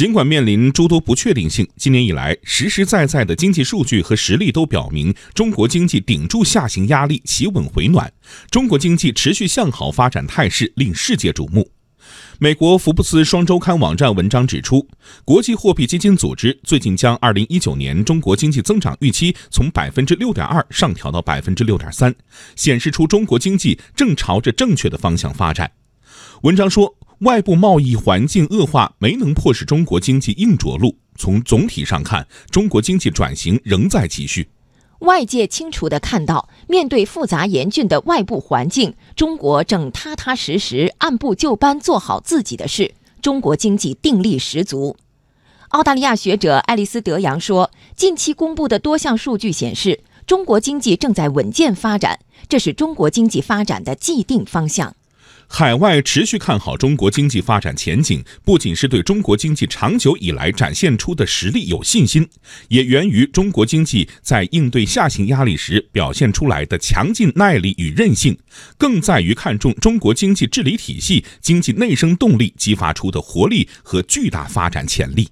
尽管面临诸多不确定性，今年以来实实在在的经济数据和实力都表明，中国经济顶住下行压力，企稳回暖，中国经济持续向好发展态势令世界瞩目。美国福布斯双周刊网站文章指出，国际货币基金组织最近将2019年中国经济增长预期从百分之六点二上调到百分之六点三，显示出中国经济正朝着正确的方向发展。文章说，外部贸易环境恶化没能迫使中国经济硬着陆。从总体上看，中国经济转型仍在继续。外界清楚地看到，面对复杂严峻的外部环境，中国正踏踏实实、按部就班做好自己的事。中国经济定力十足。澳大利亚学者爱丽丝·德扬说：“近期公布的多项数据显示，中国经济正在稳健发展，这是中国经济发展的既定方向。”海外持续看好中国经济发展前景，不仅是对中国经济长久以来展现出的实力有信心，也源于中国经济在应对下行压力时表现出来的强劲耐力与韧性，更在于看重中国经济治理体系、经济内生动力激发出的活力和巨大发展潜力。